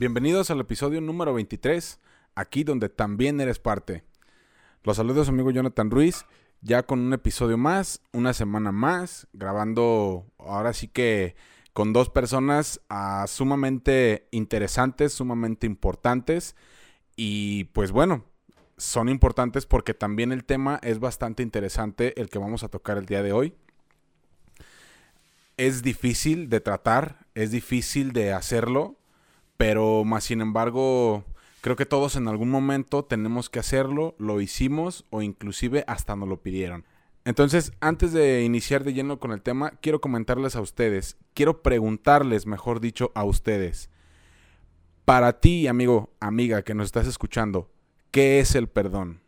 Bienvenidos al episodio número 23, aquí donde también eres parte. Los saludos amigo Jonathan Ruiz, ya con un episodio más, una semana más, grabando ahora sí que con dos personas ah, sumamente interesantes, sumamente importantes y pues bueno, son importantes porque también el tema es bastante interesante el que vamos a tocar el día de hoy. Es difícil de tratar, es difícil de hacerlo, pero más sin embargo, creo que todos en algún momento tenemos que hacerlo, lo hicimos o inclusive hasta nos lo pidieron. Entonces, antes de iniciar de lleno con el tema, quiero comentarles a ustedes, quiero preguntarles, mejor dicho, a ustedes. Para ti, amigo, amiga, que nos estás escuchando, ¿qué es el perdón?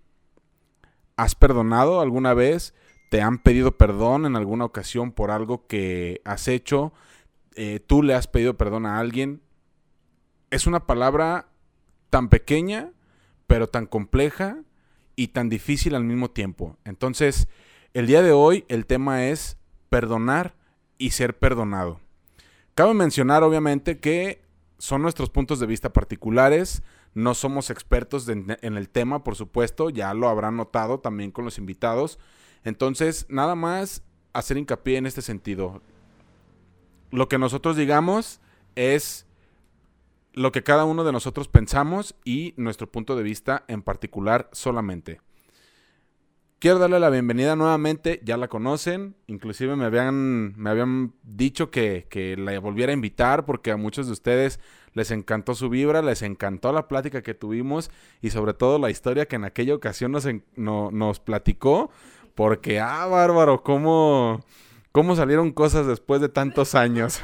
¿Has perdonado alguna vez? ¿Te han pedido perdón en alguna ocasión por algo que has hecho? Eh, ¿Tú le has pedido perdón a alguien? Es una palabra tan pequeña, pero tan compleja y tan difícil al mismo tiempo. Entonces, el día de hoy el tema es perdonar y ser perdonado. Cabe mencionar, obviamente, que son nuestros puntos de vista particulares, no somos expertos en el tema, por supuesto, ya lo habrán notado también con los invitados. Entonces, nada más hacer hincapié en este sentido. Lo que nosotros digamos es lo que cada uno de nosotros pensamos y nuestro punto de vista en particular solamente. Quiero darle la bienvenida nuevamente, ya la conocen, inclusive me habían, me habían dicho que, que, la volviera a invitar porque a muchos de ustedes les encantó su vibra, les encantó la plática que tuvimos y sobre todo la historia que en aquella ocasión nos, nos platicó, porque, ah, bárbaro, cómo cómo salieron cosas después de tantos años.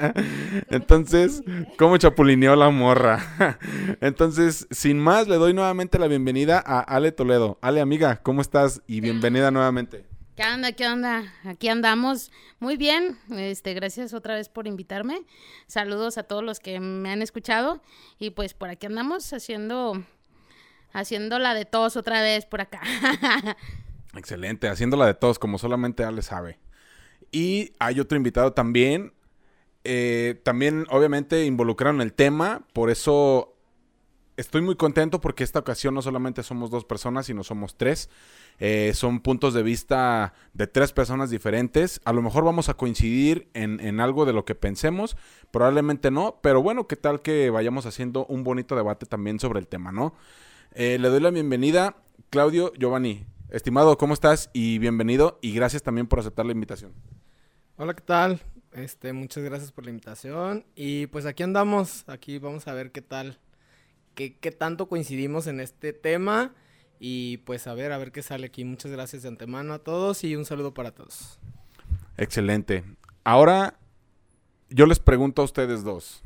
Entonces, cómo chapulineó la morra. Entonces, sin más, le doy nuevamente la bienvenida a Ale Toledo. Ale, amiga, ¿cómo estás? Y bienvenida nuevamente. ¿Qué onda? ¿Qué onda? Aquí andamos. Muy bien. Este, gracias otra vez por invitarme. Saludos a todos los que me han escuchado. Y pues por aquí andamos haciendo haciendo la de todos otra vez por acá. Excelente, haciéndola de todos, como solamente Ale sabe. Y hay otro invitado también. Eh, también, obviamente, involucraron el tema. Por eso estoy muy contento porque esta ocasión no solamente somos dos personas, sino somos tres. Eh, son puntos de vista de tres personas diferentes. A lo mejor vamos a coincidir en, algo de lo que pensemos, probablemente no, pero bueno, ¿qué tal que vayamos haciendo un bonito debate también sobre el tema, ¿no? Eh, le doy la bienvenida, Claudio Giovanni. Estimado, ¿cómo estás? Y bienvenido y gracias también por aceptar la invitación. Hola, ¿qué tal? Este, muchas gracias por la invitación. Y pues aquí andamos, aquí vamos a ver qué tal, qué, qué tanto coincidimos en este tema. Y pues a ver, a ver qué sale aquí. Muchas gracias de antemano a todos y un saludo para todos. Excelente. Ahora yo les pregunto a ustedes dos.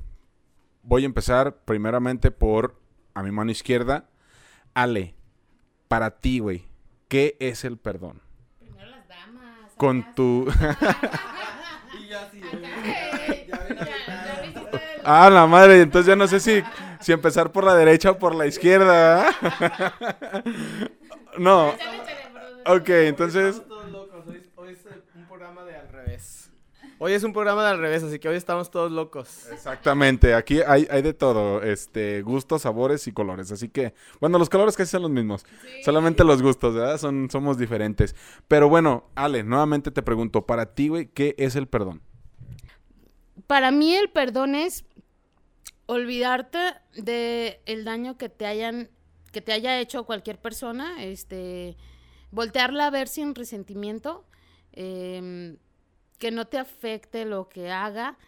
Voy a empezar primeramente por a mi mano izquierda. Ale, para ti, güey, ¿qué es el perdón? Primero las damas. Con tu... Ah, la madre, entonces ya no sé si, si empezar por la derecha o por la izquierda. no. Ok, entonces. Hoy es un programa de al revés. Hoy es un programa de al revés, así que hoy estamos todos locos. Exactamente, aquí hay, hay de todo, este, gustos, sabores y colores. Así que, bueno, los colores casi son los mismos. Solamente los gustos, ¿verdad? Son, somos diferentes. Pero bueno, Ale, nuevamente te pregunto, para ti, güey, ¿qué es el perdón? Para mí el perdón es olvidarte de el daño que te hayan que te haya hecho cualquier persona, este voltearla a ver sin resentimiento, em, que no te afecte lo que haga.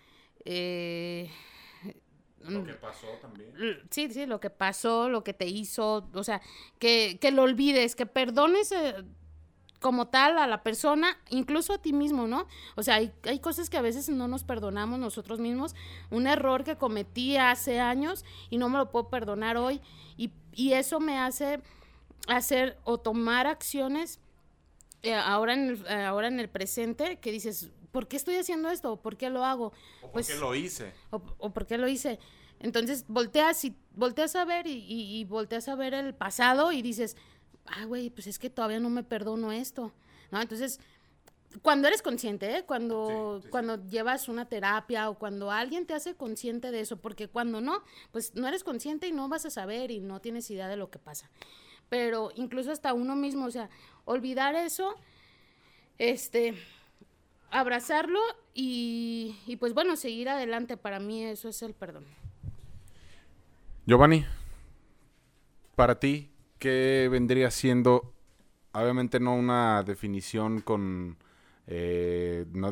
Eh, lo que pasó también. Sí, sí, lo que pasó, lo que te hizo, o sea, que, que lo olvides, que perdones eh, como tal a la persona, incluso a ti mismo, ¿no? O sea, hay, hay cosas que a veces no nos perdonamos nosotros mismos, un error que cometí hace años y no me lo puedo perdonar hoy y, y eso me hace hacer o tomar acciones eh, ahora, en el, eh, ahora en el presente que dices, ¿por qué estoy haciendo esto? ¿Por qué lo hago? ¿O Pues- por qué lo hice? o, o por qué lo hice. Entonces volteas y volteas a ver y, y- y volteas a ver el pasado y dices, ah, güey, pues es que todavía no me perdono esto, ¿no? Entonces, cuando eres consciente, ¿eh? cuando, Sí, sí, sí. cuando llevas una terapia o cuando alguien te hace consciente de eso, porque cuando no, pues no eres consciente y no vas a saber y no tienes idea de lo que pasa. Pero incluso hasta uno mismo, o sea, olvidar eso, este, abrazarlo y, y pues bueno, seguir adelante, para mí eso es el perdón. Giovanni, para ti, ¿qué vendría siendo, obviamente no una definición con, eh, no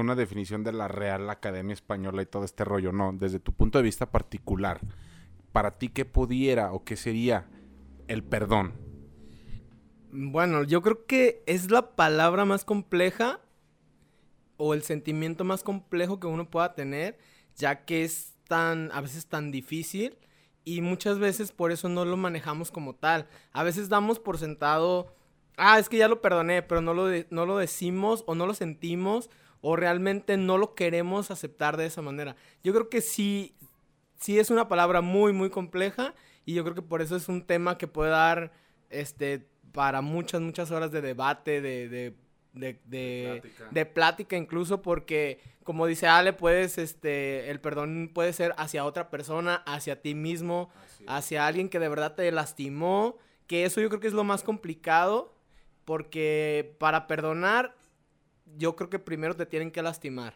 una definición de la Real Academia Española y todo este rollo, no, desde tu punto de vista particular, para ti, ¿qué pudiera o qué sería el perdón? Bueno, yo creo que es la palabra más compleja o el sentimiento más complejo que uno pueda tener, ya que es tan, a veces tan difícil y muchas veces por eso no lo manejamos como tal. A veces damos por sentado, ah, es que ya lo perdoné, pero no lo, no lo decimos o no lo sentimos o realmente no lo queremos aceptar de esa manera. Yo creo que sí, sí es una palabra muy, muy compleja y yo creo que por eso es un tema que puede dar, este, para muchas, muchas horas de debate, de, de, de, de, Plática. de plática incluso, porque como dice Ale, puedes, este, el perdón puede ser hacia otra persona, hacia ti mismo, hacia alguien que de verdad te lastimó, que eso yo creo que es lo más complicado, porque para perdonar, yo creo que primero te tienen que lastimar.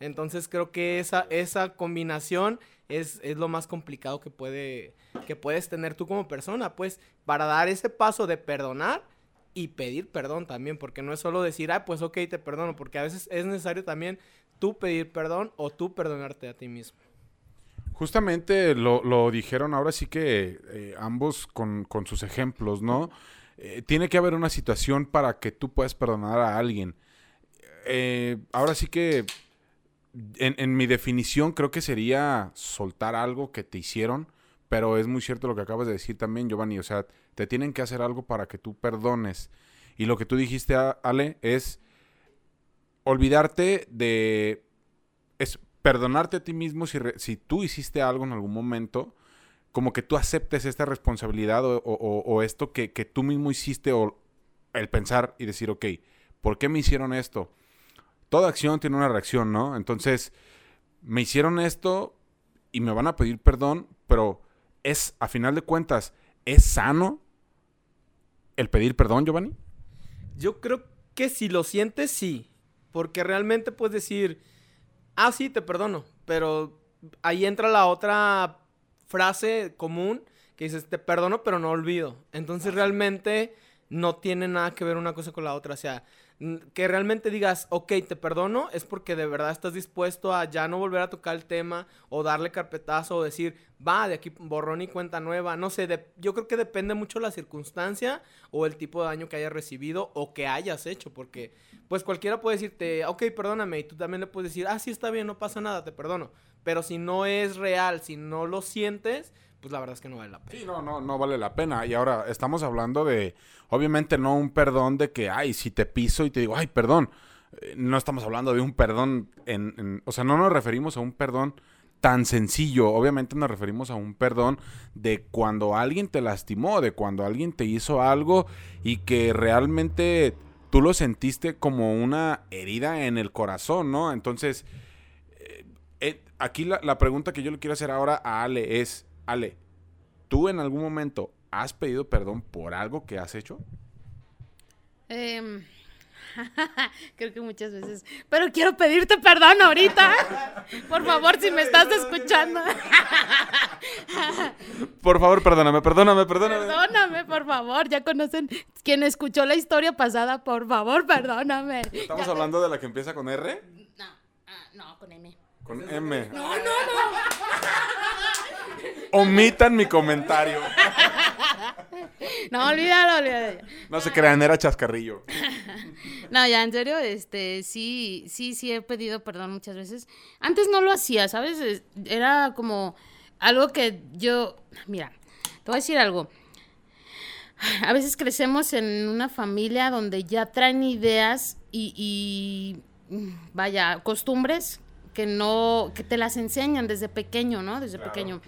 Entonces creo que esa, esa combinación es, es lo más complicado que, puede, que puedes tener tú como persona, pues, para dar ese paso de perdonar y pedir perdón también, porque no es solo decir, ah, pues ok, te perdono, porque a veces es necesario también tú pedir perdón o tú perdonarte a ti mismo. Justamente lo, lo dijeron ahora sí que eh, ambos con, con sus ejemplos, ¿no? Eh, tiene que haber una situación para que tú puedas perdonar a alguien. Eh, ahora sí que en, en mi definición creo que sería soltar algo que te hicieron, pero es muy cierto lo que acabas de decir también, Giovanni. O sea, te tienen que hacer algo para que tú perdones. Y lo que tú dijiste, Ale, es olvidarte de... Es perdonarte a ti mismo si, si tú hiciste algo en algún momento, como que tú aceptes esta responsabilidad o- o esto que, que tú mismo hiciste o el pensar y decir, ok, ¿por qué me hicieron esto? Toda acción tiene una reacción, ¿no? Entonces, me hicieron esto y me van a pedir perdón, pero es, a final de cuentas, ¿es sano el pedir perdón, Giovanni? Yo creo que si lo sientes, sí. Porque realmente puedes decir, ah, sí, te perdono. Pero ahí entra la otra frase común que dices, te perdono, pero no olvido. Entonces realmente no tiene nada que ver una cosa con la otra. O sea, que realmente digas, ok, te perdono, es porque de verdad estás dispuesto a ya no volver a tocar el tema o darle carpetazo o decir, va, de aquí borrón y cuenta nueva. No sé, de- yo creo que depende mucho la circunstancia o el tipo de daño que hayas recibido o que hayas hecho, porque pues cualquiera puede decirte, ok, perdóname, y tú también le puedes decir, ah, sí, está bien, no pasa nada, te perdono. Pero si no es real, si no lo sientes, pues la verdad es que no vale la pena. Sí, no, no, no vale la pena. Y ahora estamos hablando de, obviamente no un perdón de que, ay, si te piso y te digo, ay, perdón. Eh, No estamos hablando de un perdón en, en- o sea, no nos referimos a un perdón tan sencillo. Obviamente nos referimos a un perdón de cuando alguien te lastimó, de cuando alguien te hizo algo y que realmente tú lo sentiste como una herida en el corazón, ¿no? Entonces, aquí la, la pregunta que yo le quiero hacer ahora a Ale es, Ale, ¿tú en algún momento has pedido perdón por algo que has hecho? Em, creo que muchas veces. Pero quiero pedirte perdón ahorita. Por favor, si me estás escuchando. Por favor, perdóname, perdóname, perdóname. Perdóname, por favor. Ya conocen quien escuchó la historia pasada. Por favor, perdóname. ¿Estamos Ya- hablando de la que empieza con R? No, ah, no, con M. Con M. No, no, no. Omitan mi comentario. no, olvídalo, olvídalo. No se crean, era chascarrillo. No, ya, en serio, este, sí, sí, sí he pedido perdón muchas veces. Antes no lo hacía, ¿sabes? Es- Era como algo que yo, mira, te voy a decir algo. A veces crecemos en una familia donde ya traen ideas y, y, vaya, costumbres que no, que te las enseñan desde pequeño, ¿no? Desde pequeño.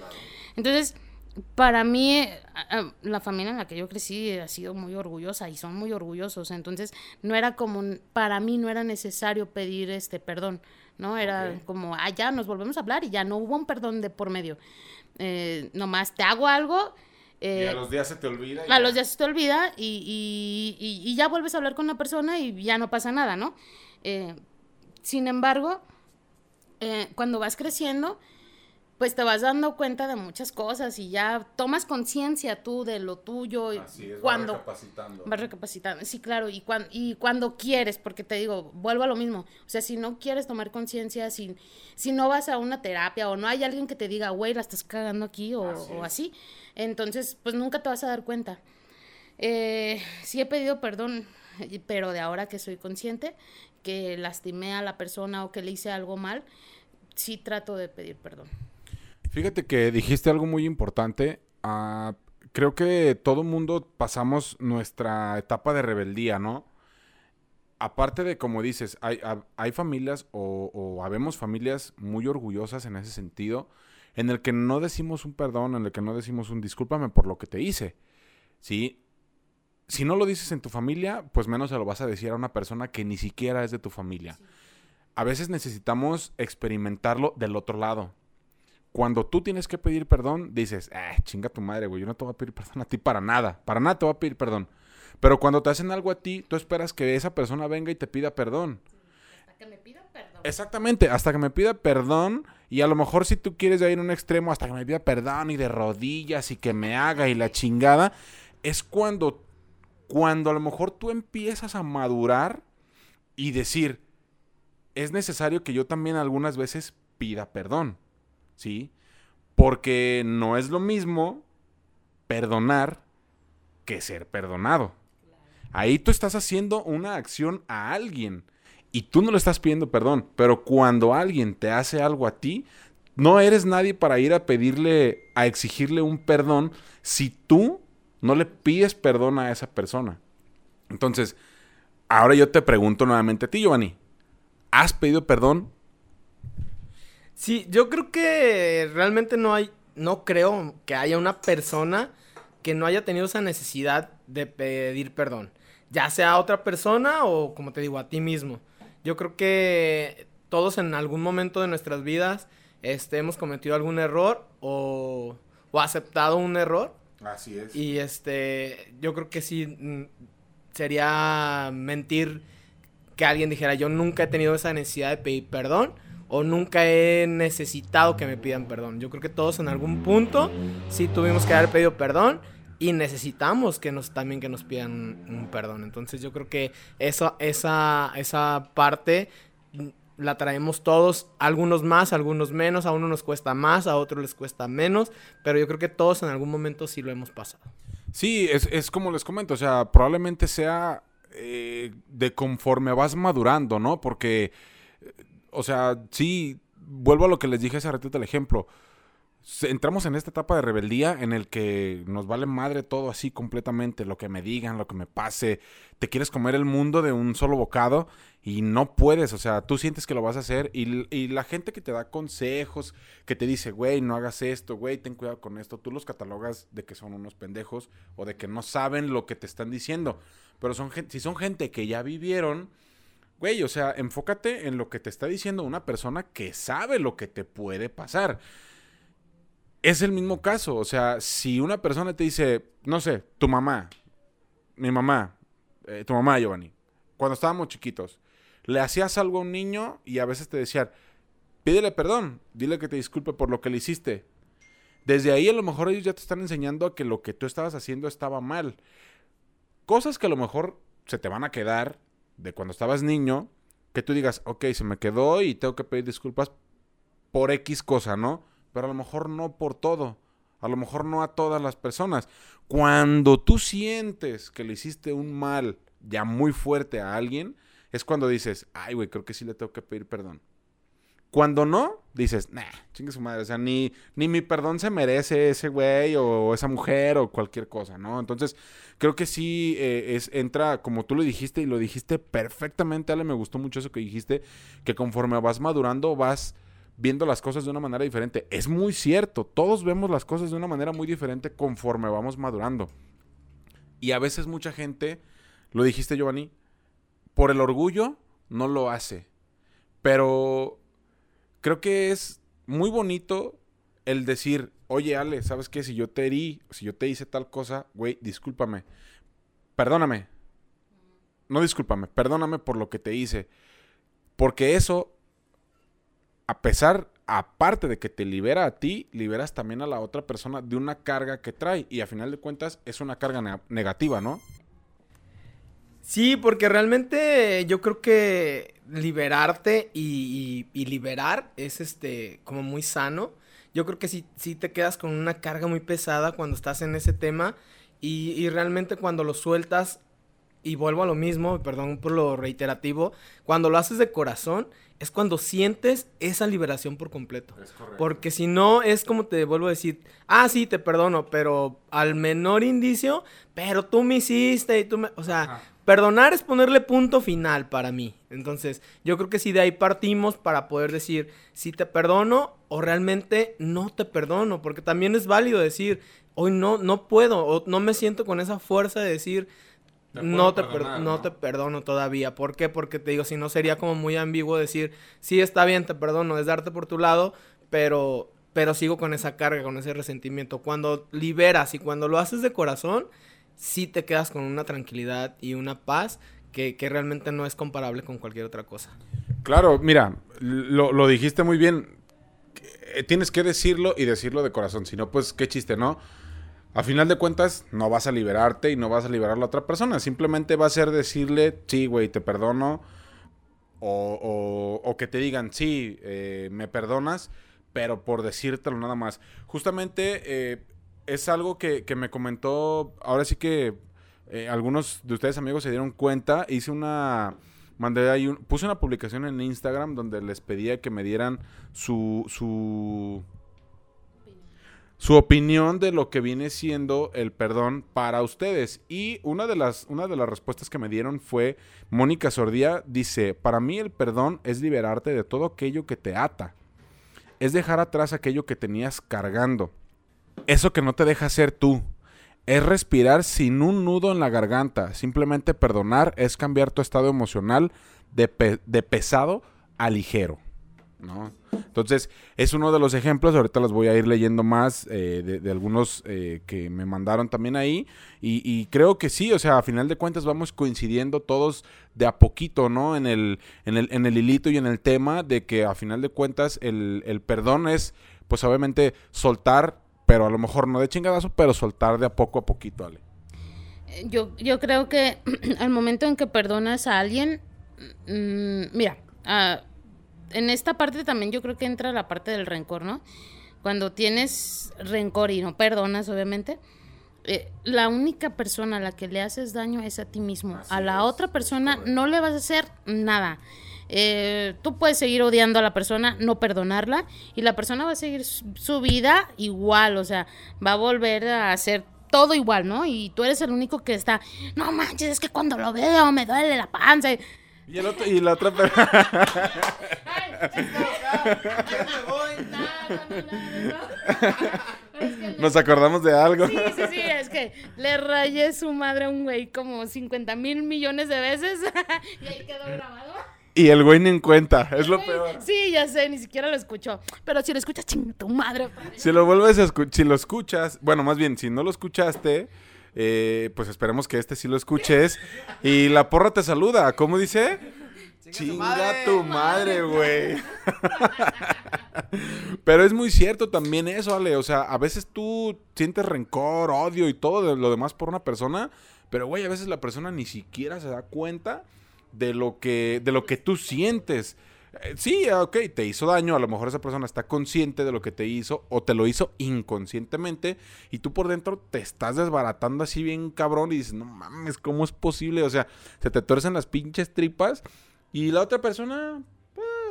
Entonces, para mí, eh, la familia en la que yo crecí ha sido muy orgullosa y son muy orgullosos. Entonces, no era como, para mí no era necesario pedir este perdón, ¿no? Era como, ah, ya nos volvemos a hablar y ya no hubo un perdón de por medio. Eh, nomás te hago algo. y eh, a los días se te olvida. y a ya. los días se te olvida y, y- y- y ya vuelves a hablar con una persona y ya no pasa nada, ¿no? Eh, sin embargo, eh, cuando vas creciendo, pues te vas dando cuenta de muchas cosas y ya tomas conciencia tú de lo tuyo. Así es, cuando recapacitando. vas recapacitando. Sí, claro, y, cuan- y cuando quieres, porque te digo, vuelvo a lo mismo. O sea, si no quieres tomar conciencia, si, si no vas a una terapia o no hay alguien que te diga, güey, la estás cagando aquí o Así o es. así, entonces, pues nunca te vas a dar cuenta. Eh, sí he pedido perdón, pero de ahora que soy consciente que lastimé a la persona o que le hice algo mal, sí trato de pedir perdón. Fíjate que dijiste algo muy importante. Ah, creo que todo mundo pasamos nuestra etapa de rebeldía, ¿no? Aparte de, como dices, hay, familias o, o habemos familias muy orgullosas en ese sentido, en el que no decimos un perdón, en el que no decimos un discúlpame por lo que te hice, ¿sí? Si no lo dices en tu familia, pues menos se lo vas a decir a una persona que ni siquiera es de tu familia. A veces necesitamos experimentarlo del otro lado cuando tú tienes que pedir perdón, dices, ah, chinga tu madre, güey, yo no te voy a pedir perdón a ti para nada, para nada te voy a pedir perdón. Pero cuando te hacen algo a ti, tú esperas que esa persona venga y te pida perdón. Hasta que me pidan perdón. Exactamente, hasta que me pida perdón y a lo mejor si tú quieres ir a un extremo, hasta que me pida perdón y de rodillas y que me haga y la chingada, es cuando, cuando a lo mejor tú empiezas a madurar y decir, es necesario que yo también algunas veces pida perdón, ¿sí? Porque no es lo mismo perdonar que ser perdonado. Ahí tú estás haciendo una acción a alguien y tú no le estás pidiendo perdón, pero cuando alguien te hace algo a ti, no eres nadie para ir a pedirle, a exigirle un perdón si tú no le pides perdón a esa persona. Entonces, ahora yo te pregunto nuevamente a ti, Giovanni, ¿has pedido perdón? Sí, yo creo que realmente no hay, no creo que haya una persona que no haya tenido esa necesidad de pedir perdón. Ya sea a otra persona o, como te digo, a ti mismo. Yo creo que todos en algún momento de nuestras vidas este, hemos cometido algún error o, o aceptado un error. Así es. Y este, yo creo que sí mm, sería mentir que alguien dijera yo nunca he tenido esa necesidad de pedir perdón o nunca he necesitado que me pidan perdón. Yo creo que todos en algún punto sí tuvimos que haber pedido perdón y necesitamos que nos también que nos pidan un, perdón. Entonces yo creo que eso, esa, esa parte la traemos todos, algunos más, algunos menos, a uno nos cuesta más, a otros les cuesta menos, pero yo creo que todos en algún momento sí lo hemos pasado. Sí, es, es como les comento, o sea, probablemente sea eh, de conforme vas madurando, ¿no? Porque, eh, o sea, sí, vuelvo a lo que les dije hace ratito el ejemplo. Entramos en esta etapa de rebeldía en el que nos vale madre todo así completamente, lo que me digan, lo que me pase. Te quieres comer el mundo de un solo bocado y no puedes, o sea, tú sientes que lo vas a hacer y, y la gente que te da consejos, que te dice, güey, no hagas esto, güey, ten cuidado con esto, tú los catalogas de que son unos pendejos o de que no saben lo que te están diciendo. Pero son si son gente que ya vivieron, güey, o sea, enfócate en lo que te está diciendo una persona que sabe lo que te puede pasar. Es el mismo caso, o sea, si una persona te dice, no sé, tu mamá, mi mamá, eh, tu mamá, Giovanni, cuando estábamos chiquitos, le hacías algo a un niño y a veces te decían, pídele perdón, dile que te disculpe por lo que le hiciste. Desde ahí a lo mejor ellos ya te están enseñando a que lo que tú estabas haciendo estaba mal. Cosas que a lo mejor se te van a quedar de cuando estabas niño, que tú digas, ok, se me quedó y tengo que pedir disculpas por X cosa, ¿no? Pero a lo mejor no por todo. A lo mejor no a todas las personas. Cuando tú sientes que le hiciste un mal ya muy fuerte a alguien, es cuando dices, ay, güey, creo que sí le tengo que pedir perdón. Cuando no, dices, nah, chingue su madre. O sea, ni, ni mi perdón se merece ese güey o esa mujer o cualquier cosa, ¿no? Entonces, creo que sí eh, es, entra, como tú lo dijiste y lo dijiste perfectamente, Ale, me gustó mucho eso que dijiste, que conforme vas madurando, vas viendo las cosas de una manera diferente. Es muy cierto, todos vemos las cosas de una manera muy diferente conforme vamos madurando. Y a veces mucha gente, lo dijiste Giovanni, por el orgullo no lo hace. Pero creo que es muy bonito el decir, oye Ale, ¿sabes qué? Si yo te herí, si yo te hice tal cosa, güey, discúlpame. Perdóname. No discúlpame, perdóname por lo que te hice. Porque eso, a pesar, aparte de que te libera a ti, liberas también a la otra persona de una carga que trae. Y a final de cuentas es una carga negativa, ¿no? Sí, porque realmente yo creo que liberarte y, liberar es este como muy sano. Yo creo que sí, te quedas con una carga muy pesada cuando estás en ese tema y realmente cuando lo sueltas, y vuelvo a lo mismo, perdón por lo reiterativo, cuando lo haces de corazón, es cuando sientes esa liberación por completo. Porque si no, es como te vuelvo a decir, ah, sí, te perdono, pero al menor indicio, pero tú me hiciste y tú me... O sea, perdonar es ponerle punto final para mí. Entonces, yo creo que si de ahí partimos para poder decir si te perdono o realmente no te perdono, porque también es válido decir, hoy no, no puedo, o no me siento con esa fuerza de decir no te, no, te perdono todavía. ¿Por qué? Porque te digo, si no sería como muy ambiguo decir, sí está bien, te perdono, es darte por tu lado, pero, pero sigo con esa carga, con ese resentimiento. Cuando liberas y cuando lo haces de corazón, sí te quedas con una tranquilidad y una paz que, realmente no es comparable con cualquier otra cosa. Claro, mira, lo, lo dijiste muy bien. Eh, tienes que decirlo y decirlo de corazón, si no, pues qué chiste, ¿no? A final de cuentas, no vas a liberarte y no vas a liberar a la otra persona. Simplemente va a ser decirle, sí, güey, te perdono. O, o, que te digan, sí, eh, me perdonas, pero por decírtelo nada más. Justamente eh, es algo que, me comentó, ahora sí que eh, algunos de ustedes amigos se dieron cuenta. Hice una, mandé ahí, puse una publicación en Instagram donde les pedía que me dieran su, su su opinión de lo que viene siendo el perdón para ustedes. Y una de las, una de las respuestas que me dieron fue, Mónica Sordía dice, para mí el perdón es liberarte de todo aquello que te ata. Es dejar atrás aquello que tenías cargando. Eso que no te deja ser tú. Es respirar sin un nudo en la garganta. Simplemente perdonar es cambiar tu estado emocional de, de pesado a ligero. ¿No? Entonces, es uno de los ejemplos, ahorita los voy a ir leyendo más eh, de, algunos eh, que me mandaron también ahí, y, creo que sí, o sea, a final de cuentas vamos coincidiendo todos de a poquito, ¿no? En el, en el, en el hilito y en el tema de que a final de cuentas el, el perdón es, pues obviamente, soltar, pero a lo mejor no de chingadazo, pero soltar de a poco a poquito, Ale. Yo, yo creo que al momento en que perdonas a alguien, mm, mira, uh, en esta parte también yo creo que entra la parte del rencor, ¿no? Cuando tienes rencor y no perdonas, obviamente, eh, la única persona a la que le haces daño es a ti mismo. a la otra persona no le vas a hacer nada. Eh, tú puedes seguir odiando a la persona, no perdonarla, y la persona va a seguir su, vida igual, o sea, va a volver a hacer todo igual, ¿no? Y tú eres el único que está, no manches, es que cuando lo veo me duele la panza. Y, el otro, y la otra persona. Nos acordamos de algo. Sí, sí, sí, es que le rayé su madre a un güey como 50 mil millones de veces y ahí quedó grabado. Y el güey ni en cuenta, es lo peor. Sí, ya sé, ni siquiera lo escuchó. Pero si lo escuchas, ching, tu madre. Si lo vuelves a escuchar, si lo escuchas, bueno, más bien, si no lo escuchaste, eh, pues esperemos que este sí lo escuches. Y la porra te saluda. ¿Cómo dice? Chinga tu madre, güey. Pero es muy cierto también eso, Ale. O sea, a veces tú sientes rencor, odio y todo lo demás por una persona. Pero, güey, a veces la persona ni siquiera se da cuenta de lo que, de lo que tú sientes. Eh, sí, ah, ok, te hizo daño, a lo mejor esa persona está consciente de lo que te hizo o te lo hizo inconscientemente y tú por dentro te estás desbaratando así bien cabrón y dices, no mames, ¿cómo es posible? O sea, se te tuercen las pinches tripas y la otra persona,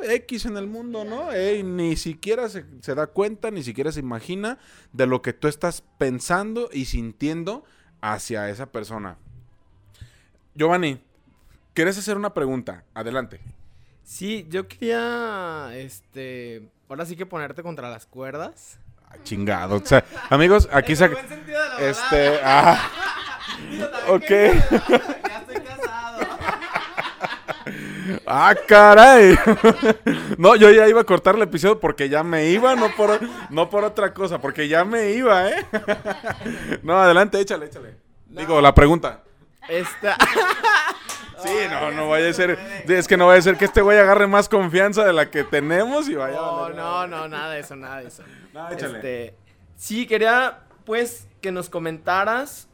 eh, X en el mundo, ¿no? Ey, ni siquiera se, se da cuenta, ni siquiera se imagina de lo que tú estás pensando y sintiendo hacia esa persona. Giovanni, ¿quieres hacer una pregunta? Adelante. Sí, yo quería, este, ahora sí que ponerte contra las cuerdas. Ah, chingado. O sea, amigos, aquí se... En el buen sentido de la Este, ah, Digo, ok. que- Ya estoy casado. Ah, caray. No, yo ya iba a cortar el episodio porque ya me iba, no por, no por otra cosa, porque ya me iba, ¿eh? No, adelante, échale, échale. Digo, la pregunta. Esta. Sí, no, no vaya a ser. Es que no vaya a ser que este güey agarre más confianza de la que tenemos y vaya. a No, no, no, nada de eso, nada de eso. No, échale. Este, sí, quería pues que nos comentaras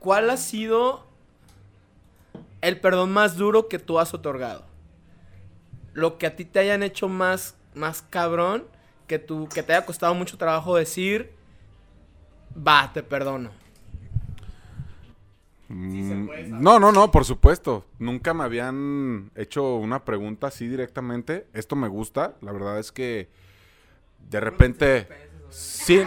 cuál ha sido el perdón más duro que tú has otorgado. Lo que a ti te hayan hecho más, más cabrón, que, tú, que te haya costado mucho trabajo decir, va, te perdono. Mm, No, no, no, por supuesto. Nunca me habían hecho una pregunta así directamente. Esto me gusta. La verdad es que de repente. Sí.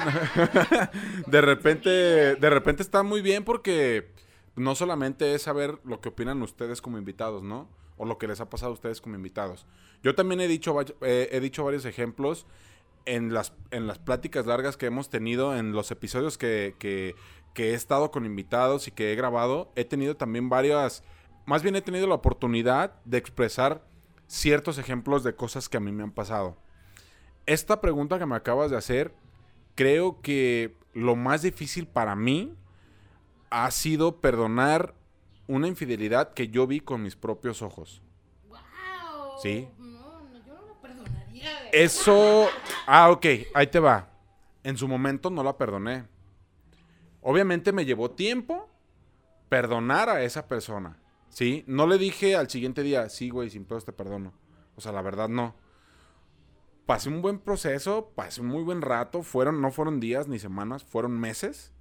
de repente. De repente está muy bien porque no solamente es saber lo que opinan ustedes como invitados, ¿no? O lo que les ha pasado a ustedes como invitados. Yo también he dicho, eh, he dicho varios ejemplos en las, en las pláticas largas que hemos tenido, en los episodios que, que, que he estado con invitados y que he grabado, he tenido también varias, más bien he tenido la oportunidad de expresar ciertos ejemplos de cosas que a mí me han pasado. Esta pregunta que me acabas de hacer, creo que lo más difícil para mí ha sido perdonar una infidelidad que yo vi con mis propios ojos. ¡Wow! Sí. No, no, yo no lo perdonaría. Eso. Ah, ok, ahí te va. En su momento no la perdoné. Obviamente me llevó tiempo perdonar a esa persona. ¿Sí? No le dije al siguiente día, sí, güey, sin pedos te perdono. O sea, la verdad no. Pasé un buen proceso, pasé un muy buen rato. Fueron, no fueron días ni semanas, fueron meses.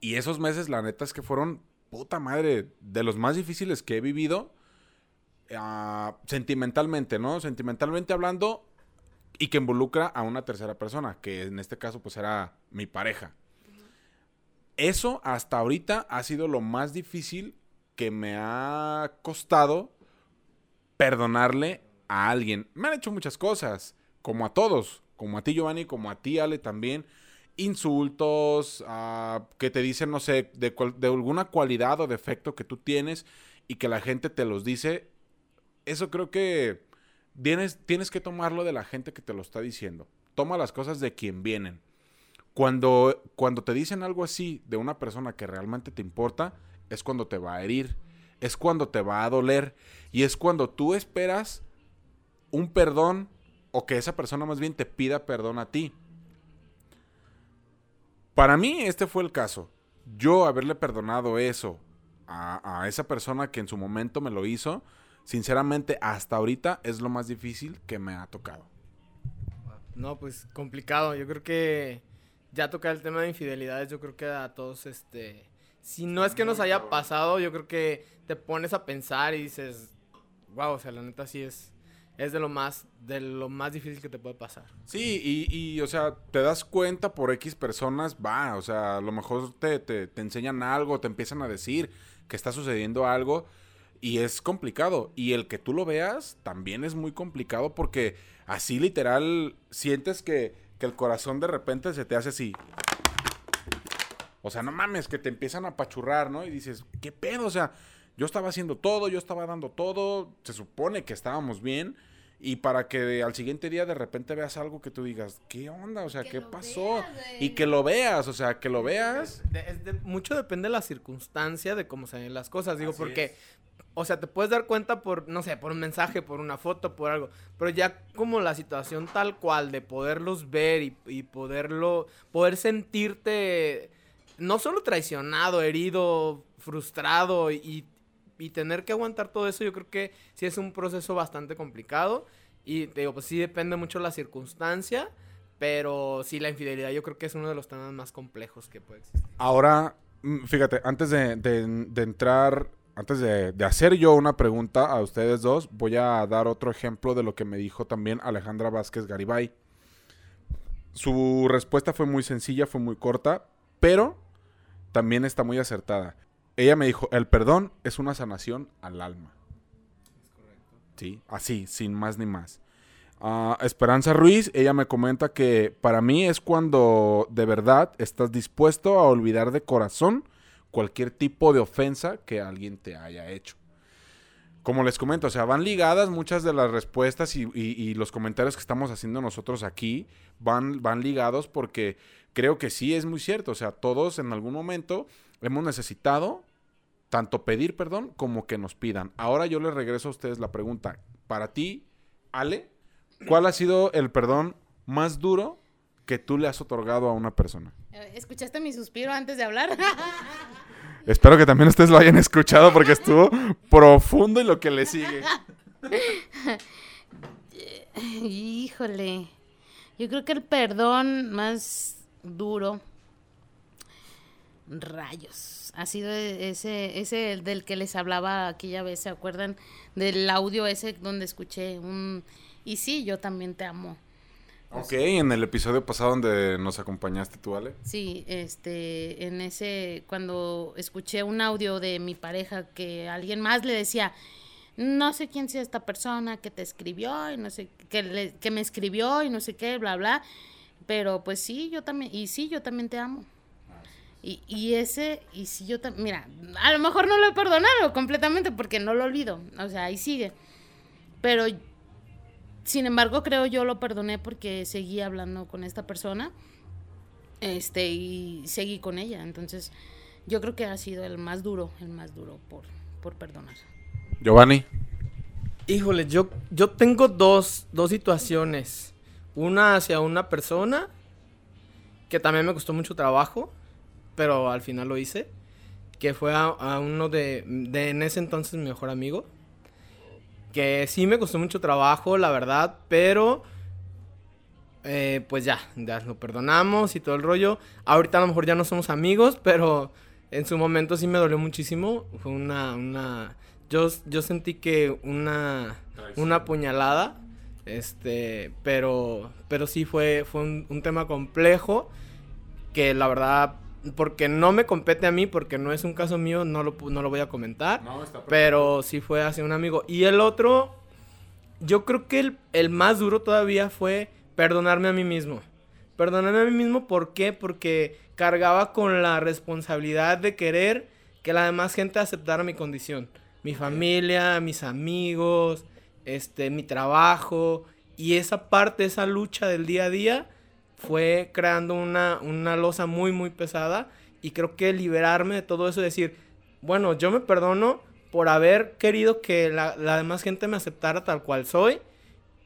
Y esos meses, la neta es que fueron, puta madre, de los más difíciles que he vivido. ah, sentimentalmente, ¿no? Sentimentalmente hablando y que involucra a una tercera persona, que en este caso pues era mi pareja. Eso hasta ahorita ha sido lo más difícil que me ha costado perdonarle a alguien. Me han hecho muchas cosas, como a todos, como a ti Giovanni, como a ti Ale también. Insultos, ah, que te dicen, no sé, de, de alguna cualidad o defecto que tú tienes y que la gente te los dice. Eso creo que tienes, tienes que tomarlo de la gente que te lo está diciendo. Toma las cosas de quien vienen. Cuando, cuando te dicen algo así de una persona que realmente te importa, es cuando te va a herir, es cuando te va a doler y es cuando tú esperas un perdón o que esa persona más bien te pida perdón a ti. Para mí este fue el caso. Yo haberle perdonado eso a, a esa persona que en su momento me lo hizo, sinceramente hasta ahorita es lo más difícil que me ha tocado. No, pues complicado. Yo creo que ya tocar el tema de infidelidades, yo creo que a todos, este, si no es que nos haya pasado, yo creo que te pones a pensar y dices, wow, o sea, la neta sí es, es de lo más, de lo más difícil que te puede pasar. Sí, y, y, o sea, te das cuenta por X personas, va, o sea, a lo mejor te, te, te enseñan algo, te empiezan a decir que está sucediendo algo y es complicado. Y el que tú lo veas también es muy complicado porque así literal sientes que, que el corazón de repente se te hace así. O sea, no mames, que te empiezan a apachurrar, ¿no? Y dices, ¿qué pedo? O sea, yo estaba haciendo todo, yo estaba dando todo, se supone que estábamos bien. Y para que al siguiente día de repente veas algo que tú digas, ¿qué onda? O sea, Que ¿qué pasó? veas, y que lo veas, o sea, que lo veas. De- es de- mucho depende de la circunstancia de cómo se ven las cosas. Digo, Así porque, es. o sea, te puedes dar cuenta por, no sé, por un mensaje, por una foto, por algo. Pero ya como la situación tal cual de poderlos ver y, y poderlo, poder sentirte no solo traicionado, herido, frustrado y, y y tener que aguantar todo eso, yo creo que sí es un proceso bastante complicado. Y te digo, pues sí depende mucho la circunstancia. Pero sí, la infidelidad yo creo que es uno de los temas más complejos que puede existir. Ahora, mm, fíjate, antes de, entrar, antes de, de hacer yo una pregunta a ustedes dos, voy a dar otro ejemplo de lo que me dijo también Alejandra Vázquez Garibay. Su respuesta fue muy sencilla, fue muy corta, pero también está muy acertada. Ella me dijo, el perdón es una sanación al alma. Sí, así, sin más ni más. Ah, Esperanza Ruiz, ella me comenta que para mí es cuando de verdad estás dispuesto a olvidar de corazón cualquier tipo de ofensa que alguien te haya hecho. Como les comento, o sea, van ligadas muchas de las respuestas y, y- y los comentarios que estamos haciendo nosotros aquí, van, van ligados porque creo que sí es muy cierto, o sea, todos en algún momento hemos necesitado tanto pedir perdón como que nos pidan. Ahora yo les regreso a ustedes la pregunta. Para ti, Ale, ¿cuál ha sido el perdón más duro que tú le has otorgado a una persona? Eh, ¿Escuchaste mi suspiro antes de hablar? Espero que también ustedes lo hayan escuchado porque estuvo profundo y lo que le sigue. Híjole. Yo creo que el perdón más duro. Rayos. Ha sido e- ese, ese del que les hablaba aquella vez, ¿se acuerdan? Del audio ese donde escuché un... Y sí, yo también te amo. Ok, en el episodio pasado donde nos acompañaste tú, Ale. Sí, este, en ese, cuando escuché un audio de mi pareja que alguien más le decía, no sé quién sea esta persona que te escribió y no sé, que, le- que me escribió y no sé qué, bla, bla, pero pues sí, yo también, y sí, yo también te amo. Y, y ese, y sí, yo también, mira, a lo mejor no lo he perdonado completamente porque no lo olvido, o sea, ahí sigue, pero sin embargo creo yo lo perdoné porque seguí hablando con esta persona este y seguí con ella entonces yo creo que ha sido el más duro el más duro por por perdonar Giovanni. Híjole, yo, yo tengo dos, dos situaciones. Una hacia una persona que también me costó mucho trabajo, pero al final lo hice. Que fue a, a uno de, de en ese entonces mi mejor amigo. Que sí me costó mucho trabajo, la verdad, pero eh, pues ya, ya lo perdonamos y todo el rollo. Ahorita a lo mejor ya no somos amigos, pero en su momento sí me dolió muchísimo. Fue una, una, yo, yo sentí que una, una puñalada, este, pero, pero sí fue, fue un, un tema complejo que la verdad, porque no me compete a mí, porque no es un caso mío, no lo, no lo voy a comentar. Pero sí fue hacia un amigo. Y el otro, yo creo que el, el más duro todavía fue perdonarme a mí mismo. Perdonarme a mí mismo, ¿por qué? Porque cargaba con la responsabilidad de querer que la demás gente aceptara mi condición. Mi familia, mis amigos, este, mi trabajo. Y esa parte, esa lucha del día a día, fue creando una, una losa muy, muy pesada. Y creo que liberarme de todo eso, decir, bueno, yo me perdono por haber querido que la, la demás gente me aceptara tal cual soy.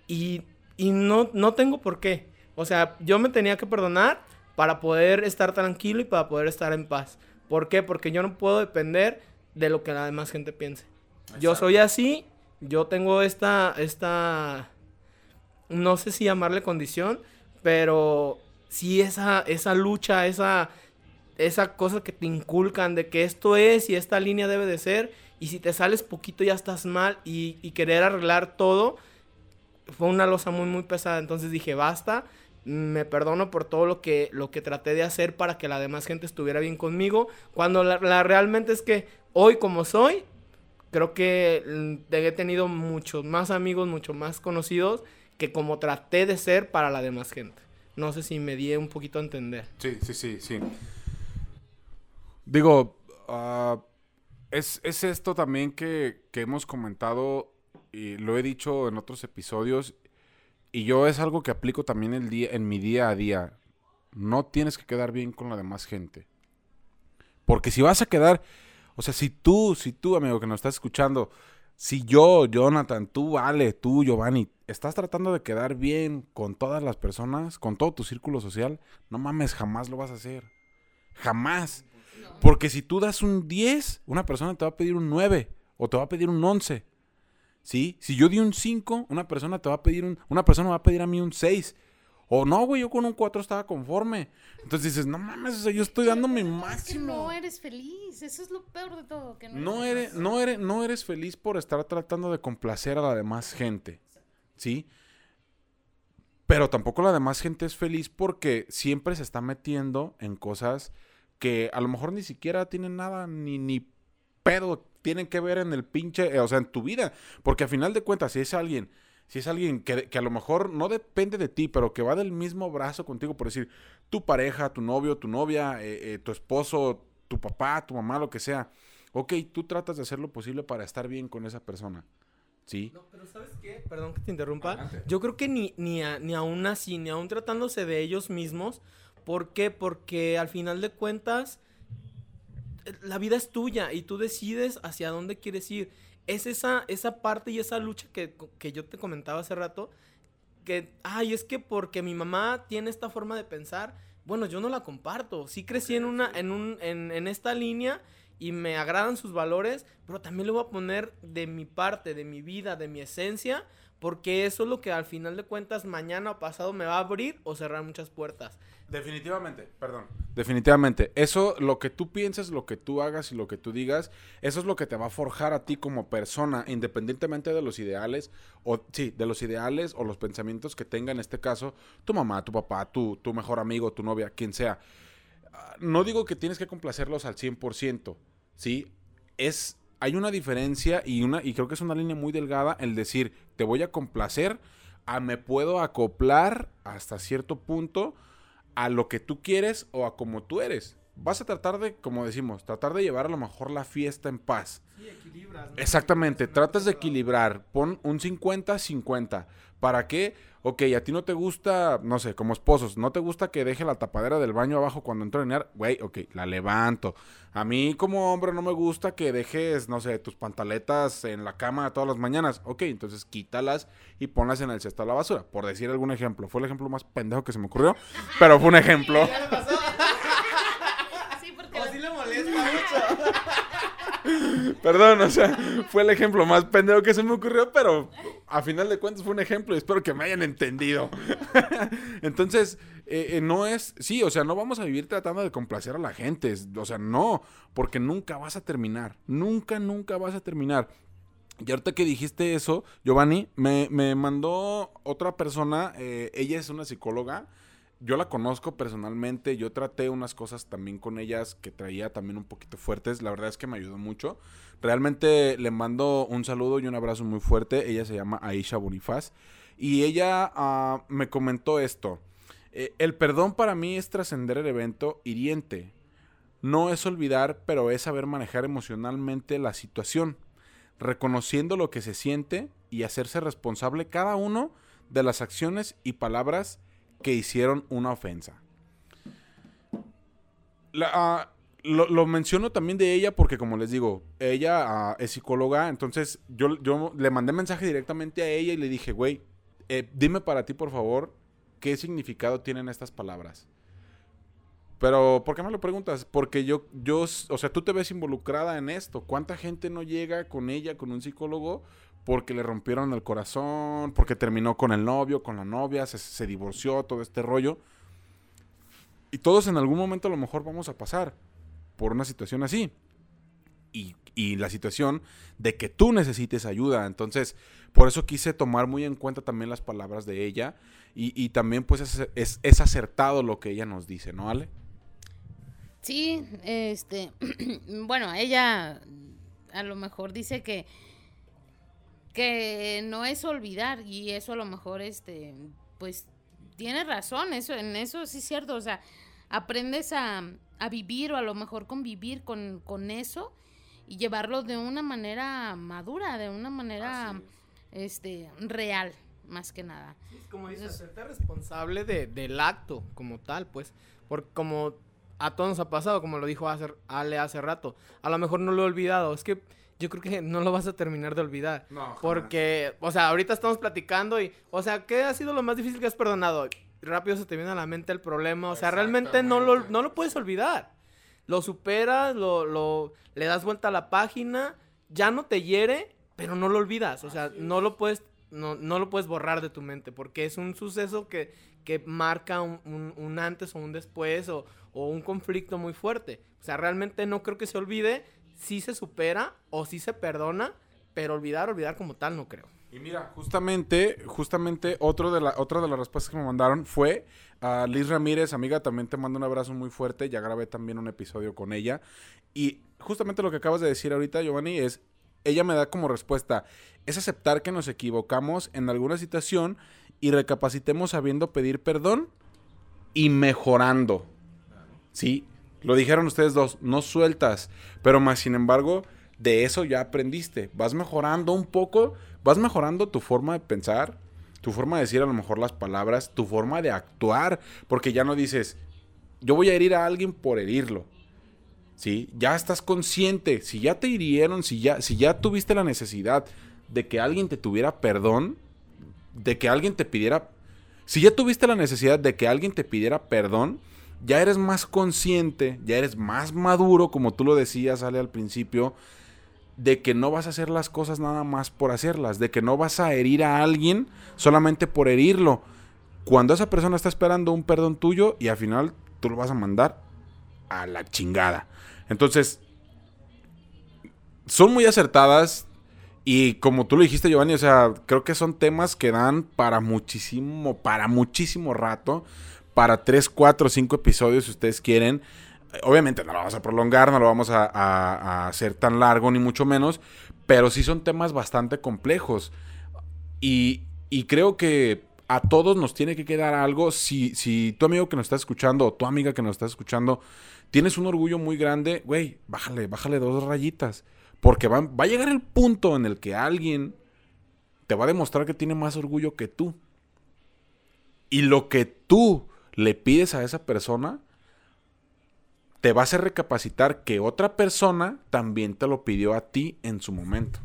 Y, y no, no tengo por qué. O sea, yo me tenía que perdonar para poder estar tranquilo y para poder estar en paz. ¿Por qué? Porque yo no puedo depender de lo que la demás gente piense. Yo soy así, yo tengo esta, esta, no sé si llamarle condición, pero sí esa, esa lucha, esa, esa cosa que te inculcan de que esto es y esta línea debe de ser, y si te sales poquito ya estás mal, y, querer arreglar todo, fue una losa muy, muy pesada. Entonces dije, basta, me perdono por todo lo que, lo que traté de hacer para que la demás gente estuviera bien conmigo, cuando la, la realmente es que hoy como soy, creo que mm, he tenido muchos más amigos, mucho más conocidos, que como traté de ser para la demás gente. No sé si me di un poquito a entender. Sí, sí, sí, sí. Digo, ah, es, es esto también que, que hemos comentado y lo he dicho en otros episodios y yo es algo que aplico también el día, en mi día a día. No tienes que quedar bien con la demás gente. Porque si vas a quedar, o sea, si tú, si tú, amigo que nos estás escuchando, si yo, Jonathan, tú, Ale, tú, Giovanni, estás tratando de quedar bien con todas las personas, con todo tu círculo social, no mames, jamás lo vas a hacer. Jamás. Porque si tú das un 10, una persona te va a pedir un 9 o te va a pedir un 11. ¿Sí? Si yo di un 5, una persona te va a pedir un una persona va a pedir a mí un 6. O no, güey, yo con un 4 estaba conforme. Entonces dices, no mames, o sea, yo estoy dando mi Es que máximo. no eres feliz, eso es lo peor de todo. Que no, No eres eres, no, eres, no eres feliz por estar tratando de complacer a la demás gente. ¿Sí? Pero tampoco la demás gente es feliz porque siempre se está metiendo en cosas que a lo mejor ni siquiera tienen nada, ni, ni pedo tienen que ver en el pinche, eh, o sea, en tu vida. Porque a final de cuentas, si es alguien, si es alguien que, que a lo mejor no depende de ti, pero que va del mismo brazo contigo, por decir, tu pareja, tu novio, tu novia, eh, eh, tu esposo, tu papá, tu mamá, lo que sea. Ok, tú tratas de hacer lo posible para estar bien con esa persona. ¿Sí? No, pero ¿sabes qué? Perdón que te interrumpa. Yo creo que ni, ni, a- ni aún así, ni aún tratándose de ellos mismos. ¿Por qué? Porque al final de cuentas, eh, la vida es tuya y tú decides hacia dónde quieres ir. Es esa, esa parte y esa lucha que, que yo te comentaba hace rato. Que, ay, es que porque mi mamá tiene esta forma de pensar, bueno, yo no la comparto. Sí crecí en, una, en, un, en, en esta línea y me agradan sus valores, pero también le voy a poner de mi parte, de mi vida, de mi esencia, porque eso es lo que al final de cuentas mañana o pasado me va a abrir o cerrar muchas puertas. Definitivamente, perdón. Definitivamente. Eso, lo que tú pienses, lo que tú hagas y lo que tú digas, eso es lo que te va a forjar a ti como persona, independientemente de los ideales, o sí, de los ideales o los pensamientos que tenga en este caso tu mamá, tu papá, tu, tu mejor amigo, tu novia, quien sea. Ah, No digo que tienes que complacerlos al 100%, ¿sí? Es, hay una diferencia y, una, y creo que es una línea muy delgada el decir, te voy a complacer, a me puedo acoplar hasta cierto punto a lo que tú quieres o a como tú eres. Vas a tratar de, como decimos, tratar de llevar a lo mejor la fiesta en paz. Sí, equilibras. Exactamente, tratas de equilibrar, pon un 50-50. ¿Para qué? Ok, a ti no te gusta, no sé, como esposos, no te gusta que deje la tapadera del baño abajo cuando entro a orinar, güey, ok, la levanto. A mí como hombre no me gusta que dejes, no sé, tus pantaletas en la cama todas las mañanas, ok, entonces quítalas y ponlas en el cesto de la basura, por decir algún ejemplo. Fue el ejemplo más pendejo que se me ocurrió, pero fue un ejemplo. Sí, porque O la- sí le molesta mucho. Perdón, o sea, fue el ejemplo más pendejo que se me ocurrió, pero a final de cuentas fue un ejemplo y espero que me hayan entendido. Entonces, eh, eh, no es, sí, o sea, no vamos a vivir tratando de complacer a la gente, o sea, no, porque nunca vas a terminar, nunca, nunca vas a terminar. Y ahorita que dijiste eso, Giovanni, me, me mandó otra persona, eh, ella es una psicóloga, yo la conozco personalmente, yo traté unas cosas también con ellas que traía también un poquito fuertes, la verdad es que me ayudó mucho. Realmente le mando un saludo y un abrazo muy fuerte, ella se llama Aisha Bonifaz y ella ah, me comentó esto, eh, el perdón para mí es trascender el evento hiriente, no es olvidar, pero es saber manejar emocionalmente la situación, reconociendo lo que se siente y hacerse responsable cada uno de las acciones y palabras que hicieron una ofensa. La, ah, lo, menciono también de ella porque, como les digo, ella ah, es psicóloga, entonces yo, yo le mandé mensaje directamente a ella y le dije, güey, eh, dime para ti, por favor, qué significado tienen estas palabras. Pero, ¿por qué me lo preguntas? Porque yo, yo, o sea, tú te ves involucrada en esto. ¿Cuánta gente no llega con ella, con un psicólogo, porque le rompieron el corazón, porque terminó con el novio, con la novia, se, se divorció, todo este rollo? Y todos en algún momento a lo mejor vamos a pasar por una situación así. Y, y la situación de que tú necesites ayuda. Entonces, por eso quise tomar muy en cuenta también las palabras de ella. Y, y también pues es, es, es acertado lo que ella nos dice, ¿no, Ale? Sí, este, bueno, ella a lo mejor dice que que no es olvidar y eso a lo mejor este pues tiene razón, eso en eso sí es cierto, o sea, aprendes a, a vivir o a lo mejor convivir con, con eso y llevarlo de una manera madura, de una manera este real, más que nada. Es como dices, hacerte responsable de, del acto como tal, pues. Porque como a todos nos ha pasado, como lo dijo hace, Ale hace rato. A lo mejor no lo he olvidado. Es que yo creo que no lo vas a terminar de olvidar. No, jamás. Porque, o sea, ahorita estamos platicando y, o sea, ¿qué ha sido lo más difícil que has perdonado? Rápido se te viene a la mente el problema. O sea, realmente no lo, no lo puedes olvidar. Lo superas, lo, lo, le das vuelta a la página ya no te hiere, pero no lo olvidas. O sea, no lo puedes, no, no lo puedes borrar de tu mente, porque es un suceso que, que marca un, un- un antes o un después, o, o un conflicto muy fuerte. O sea, realmente no creo que se olvide, sí se supera o sí se perdona, pero olvidar, olvidar como tal no creo. Y mira, justamente, justamente otro de la, otra de las respuestas que me mandaron fue a Liz Ramírez, amiga, también te mando un abrazo muy fuerte, ya grabé también un episodio con ella. Y justamente lo que acabas de decir ahorita, Giovanni, es, ella me da como respuesta, es aceptar que nos equivocamos en alguna situación y recapacitemos sabiendo pedir perdón y mejorando. Sí, lo dijeron ustedes dos, no sueltas, pero más sin embargo, de eso ya aprendiste. Vas mejorando un poco, vas mejorando tu forma de pensar, tu forma de decir a lo mejor las palabras, tu forma de actuar, porque ya no dices, yo voy a herir a alguien por herirlo. ¿Sí? Ya estás consciente, si ya te hirieron, si ya, si ya tuviste la necesidad de que alguien te tuviera perdón, de que alguien te pidiera, si ya tuviste la necesidad de que alguien te pidiera perdón, ya eres más consciente, ya eres más maduro, como tú lo decías, Ale, al principio, de que no vas a hacer las cosas nada más por hacerlas, de que no vas a herir a alguien solamente por herirlo. Cuando esa persona está esperando un perdón tuyo y al final tú lo vas a mandar a la chingada. Entonces, son muy acertadas y como tú lo dijiste, Giovanni, o sea, creo que son temas que dan para muchísimo, para muchísimo rato, para 3, 4, 5 episodios si ustedes quieren. Obviamente no lo vamos a prolongar, no lo vamos a, hacer tan largo, ni mucho menos, pero sí son temas bastante complejos. Y, y creo que a todos nos tiene que quedar algo. Si, si tu amigo que nos está escuchando o tu amiga que nos está escuchando tienes un orgullo muy grande, güey, bájale, bájale dos rayitas. Porque va, va a llegar el punto en el que alguien te va a demostrar que tiene más orgullo que tú. Y lo que tú le pides a esa persona te va a recapacitar que otra persona también te lo pidió a ti en su momento.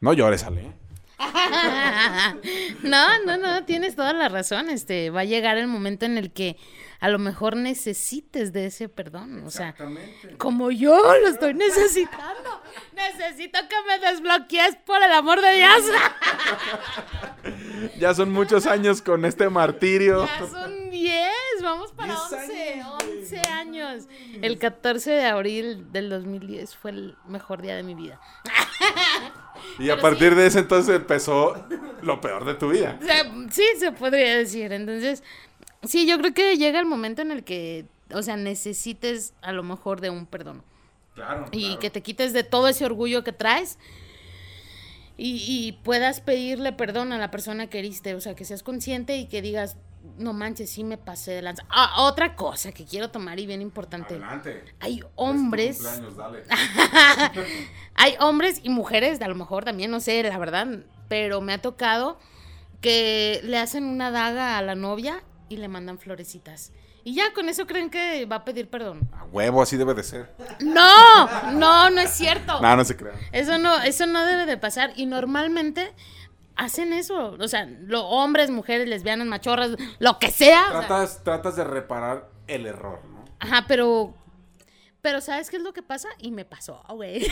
No llores, Ale. ¿eh? no, no, no, tienes toda la razón. Este, va a llegar el momento en el que a lo mejor necesites de ese perdón. O sea, como yo lo estoy necesitando. Necesito que me desbloquees por el amor de Dios. Ya son muchos años con este martirio. Ya son 10, vamos para 10 11, años, güey, 11 años. El 14 de abril del 2010 fue el mejor día de mi vida. Y a partir de ese entonces empezó lo peor de tu vida. O sea, sí, se podría decir. Entonces, sí, yo creo que llega el momento en el que, o sea, necesites a lo mejor de un perdón. Claro. Y que te quites de todo ese orgullo que traes. Y, y puedas pedirle perdón a la persona que heriste. O sea, que seas consciente y que digas, no manches, sí me pasé de lanza. Ah, otra cosa que quiero tomar y bien importante. Adelante. Hay hombres. Dale. Hay hombres y mujeres, a lo mejor también, no sé, la verdad, pero me ha tocado que le hacen una daga a la novia y le mandan florecitas. Y ya con eso creen que va a pedir perdón. A huevo, así debe de ser. No, no, no es cierto. No, no se crean. Eso no, eso no debe de pasar. Y normalmente hacen eso. O sea, hombres, mujeres, lesbianas, machorras, lo que sea. o sea, Tratas, tratas de reparar el error, ¿no? ajá, pero. Pero ¿sabes qué es lo que pasa? Y me pasó, güey.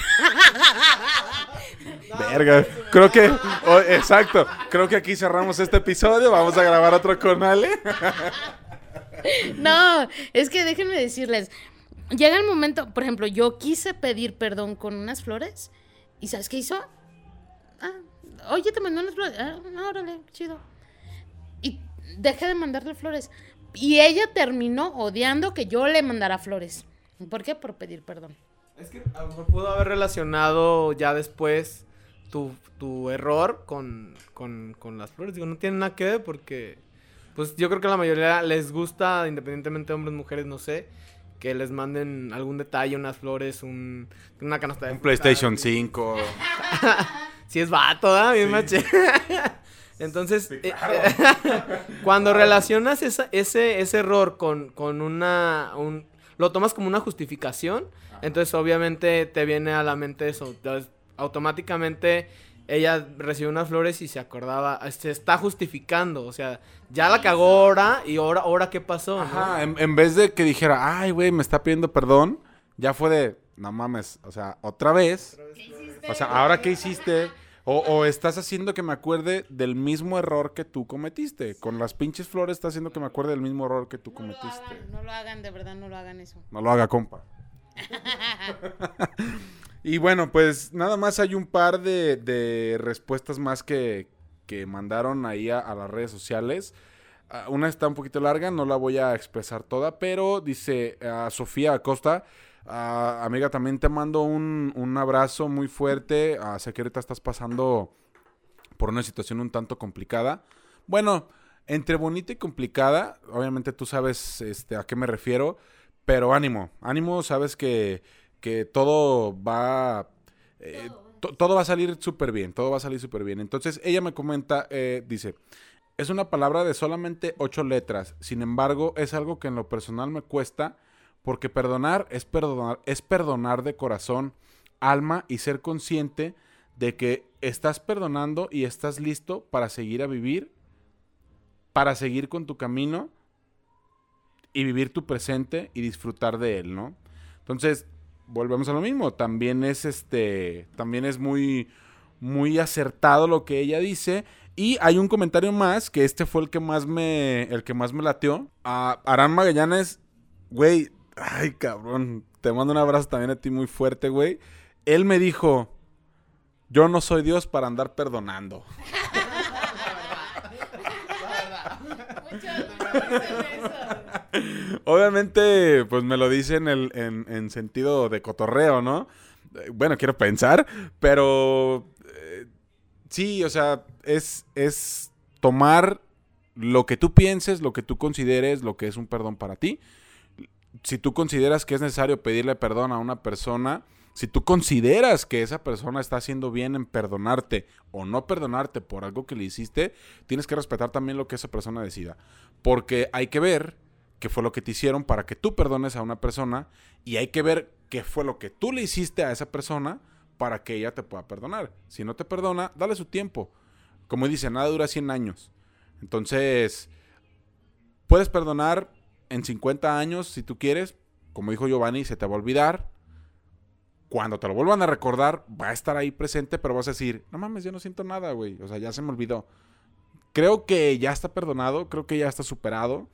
Verga. Creo que. oh, exacto. Creo que aquí cerramos este episodio. Vamos a grabar otro con Ale. No, es que déjenme decirles, llega el momento, por ejemplo, yo quise pedir perdón con unas flores y ¿sabes qué hizo? Ah, oye, te mandó unas flores. Ah, órale, chido. Y dejé de mandarle flores. Y ella terminó odiando que yo le mandara flores. ¿Por qué? Por pedir perdón. Es que a lo mejor pudo haber relacionado ya después tu, tu error con, con, con las flores. Digo, no tiene nada que ver porque, pues yo creo que a la mayoría les gusta, independientemente de hombres, mujeres, no sé, que les manden algún detalle, unas flores, un, una canasta de Un fruta. PlayStation 5. Si es vato, ¿verdad? Bien Sí. maché. Entonces, Sí, eh, claro. cuando relacionas esa- ese, ese error con, con una... Un, lo tomas como una justificación, entonces obviamente te viene a la mente eso. Entonces, automáticamente ella recibió unas flores y se acordaba, se está justificando, o sea, ya la cagó ahora y ahora, ahora qué pasó, ¿no? Ajá, en, en vez de que dijera, ay, güey, me está pidiendo perdón, ya fue de, no mames, o sea, otra vez. O sea, ¿ahora qué hiciste? O, o estás haciendo que me acuerde del mismo error que tú cometiste. Con las pinches flores estás haciendo que me acuerde del mismo error que tú No lo cometiste. hagan, no lo hagan, de verdad, no lo hagan eso. No lo haga, compa. y bueno, pues nada más hay un par de, de respuestas más que, que mandaron ahí a, a las redes sociales. Ah, una está un poquito larga, no la voy a expresar toda, pero dice a Sofía Acosta, ah, amiga, también te mando un, un abrazo muy fuerte. Ah, sé que ahorita estás pasando por una situación un tanto complicada. Bueno, entre bonita y complicada, obviamente tú sabes este, a qué me refiero, pero ánimo, ánimo, sabes que, que todo va... eh, to- todo va a salir súper bien, todo va a salir súper bien. Entonces ella me comenta, eh, dice, es una palabra de solamente ocho letras, sin embargo es algo que en lo personal me cuesta porque perdonar es perdonar, es perdonar de corazón, alma y ser consciente de que estás perdonando y estás listo para seguir a vivir, para seguir con tu camino y vivir tu presente y disfrutar de él, ¿no? Entonces, volvemos a lo mismo, también es este, también es muy muy acertado lo que ella dice y hay un comentario más que este fue el que más me el que más me lateó. A Arán Magallanes, güey, ay, cabrón, te mando un abrazo también a ti muy fuerte, güey. Él me dijo, "Yo no soy Dios para andar perdonando." Obviamente, pues me lo dice en, en, en sentido de cotorreo, ¿no? Bueno, quiero pensar, pero eh, sí, o sea, es, es tomar lo que tú pienses, lo que tú consideres, lo que es un perdón para ti. Si tú consideras que es necesario pedirle perdón a una persona, si tú consideras que esa persona está haciendo bien en perdonarte o no perdonarte por algo que le hiciste, tienes que respetar también lo que esa persona decida. Porque hay que ver qué fue lo que te hicieron para que tú perdones a una persona y hay que ver qué fue lo que tú le hiciste a esa persona para que ella te pueda perdonar. Si no te perdona, dale su tiempo. Como dice, nada dura 100 años. Entonces, puedes perdonar en 50 años si tú quieres. Como dijo Giovanni, se te va a olvidar. Cuando te lo vuelvan a recordar, va a estar ahí presente, pero vas a decir, no mames, yo no siento nada, güey. O sea, ya se me olvidó. Creo que ya está perdonado, creo que ya está superado.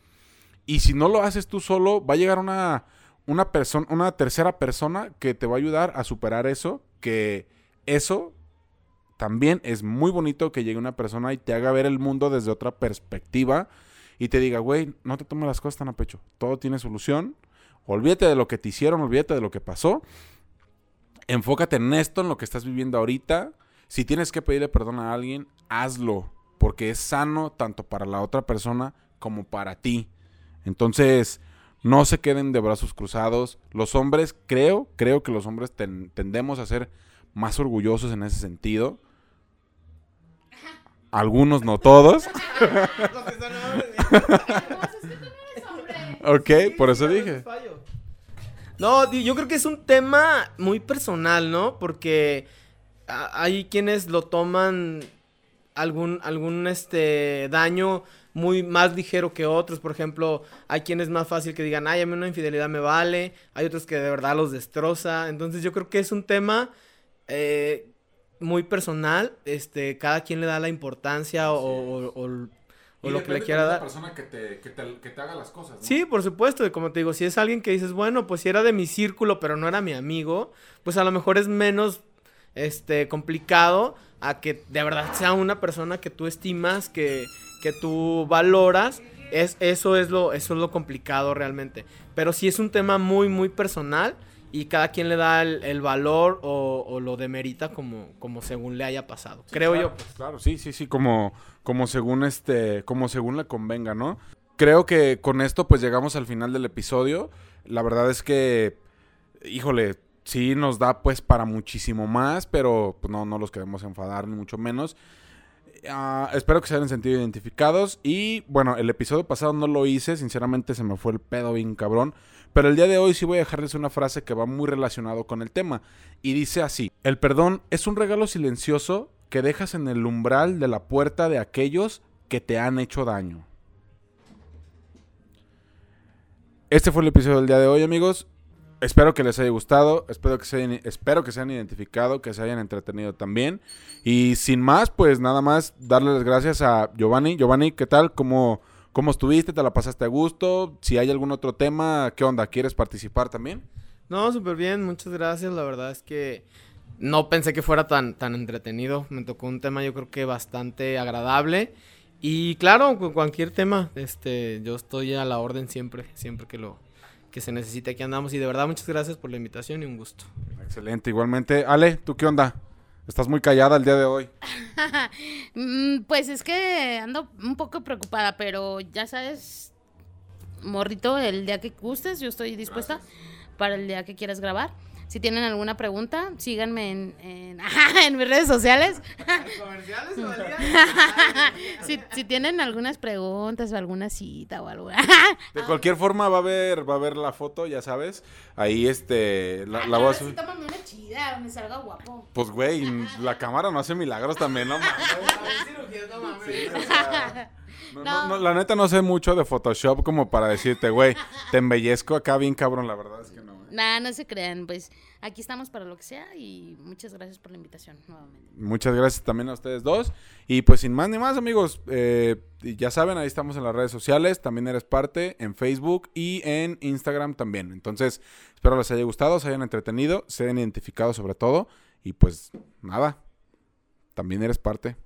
Y si no lo haces tú solo, va a llegar una, una persona, una tercera persona que te va a ayudar a superar eso. Que eso también es muy bonito que llegue una persona y te haga ver el mundo desde otra perspectiva. Y te diga, güey, no te tomes las cosas tan a pecho. Todo tiene solución. Olvídate de lo que te hicieron, olvídate de lo que pasó. Enfócate en esto, en lo que estás viviendo ahorita. Si tienes que pedirle perdón a alguien, hazlo. Porque es sano tanto para la otra persona como para ti. Entonces, no se queden de brazos cruzados. Los hombres, creo, creo que los hombres ten- tendemos a ser más orgullosos en ese sentido. Algunos, no todos. ok, por eso dije. No, yo creo que es un tema muy personal, ¿no? Porque hay quienes lo toman algún, algún este daño muy más ligero que otros. Por ejemplo, hay quienes es más fácil que digan, ay, a mí una infidelidad me vale. Hay otros que de verdad los destroza. Entonces yo creo que es un tema eh, muy personal. Este, cada quien le da la importancia o, o- o- o lo que le quiera dar. persona que te, que te- que te haga las cosas. ¿no? Sí, por supuesto, y como te digo, si es alguien que dices, bueno, pues si era de mi círculo, pero no era mi amigo, pues a lo mejor es menos este complicado a que de verdad sea una persona que tú estimas, que, que tú valoras. Es, eso es lo, eso es lo complicado realmente. Pero si es un tema muy, muy personal y cada quien le da el, el valor o, o lo demerita como, como según le haya pasado. Creo claro, yo. Claro, sí, sí, sí, como, como según este, como según le convenga, ¿no? Creo que con esto pues llegamos al final del episodio. La verdad es que, híjole, sí nos da pues para muchísimo más, pero pues, no, no los queremos enfadar ni mucho menos. Ah, espero que se hayan sentido identificados. Y bueno, el episodio pasado no lo hice, sinceramente se me fue el pedo bien cabrón. Pero el día de hoy sí voy a dejarles una frase que va muy relacionado con el tema. Y dice así, el perdón es un regalo silencioso que dejas en el umbral de la puerta de aquellos que te han hecho daño. Este fue el episodio del día de hoy, amigos. Espero que les haya gustado, espero que, se hayan, espero que se hayan identificado, que se hayan entretenido también. Y sin más, pues nada más darle las gracias a Giovanni. Giovanni, ¿qué tal? ¿Cómo, ¿Cómo estuviste? ¿Te la pasaste a gusto? Si hay algún otro tema, ¿qué onda? ¿Quieres participar también? No, súper bien, muchas gracias. La verdad es que no pensé que fuera tan, tan entretenido. Me tocó un tema yo creo que bastante agradable. Y claro, con cualquier tema, este, yo estoy a la orden siempre, siempre que lo que se necesite aquí andamos. Y de verdad, muchas gracias por la invitación y un gusto. Excelente, igualmente. Ale, ¿tú qué onda? Estás muy callada el día de hoy. Mm, pues es que ando un poco preocupada, pero ya sabes, morrito, el día que gustes, yo estoy dispuesta para el día que quieras grabar. Si tienen alguna pregunta, síganme en, en, en mis redes sociales. ¿Comerciales o si, si tienen algunas preguntas o alguna cita o algo. De cualquier forma va a haber va a ver la foto, ya sabes. Ahí este la, la voy a subir. Tómame una chida, donde salga guapo. Pues güey, la cámara no hace milagros también, no no, no, no, la neta no sé mucho de Photoshop como para decirte, güey, te embellezco acá bien cabrón, la verdad es que. Nah, no se crean, pues aquí estamos para lo que sea y muchas gracias por la invitación nuevamente. Muchas gracias también a ustedes dos. Y pues sin más ni más, amigos, eh, ya saben, ahí estamos en las redes sociales, también eres parte en Facebook y en Instagram también. Entonces, espero les haya gustado, se hayan entretenido, se hayan identificado sobre todo. Y pues nada, también eres parte.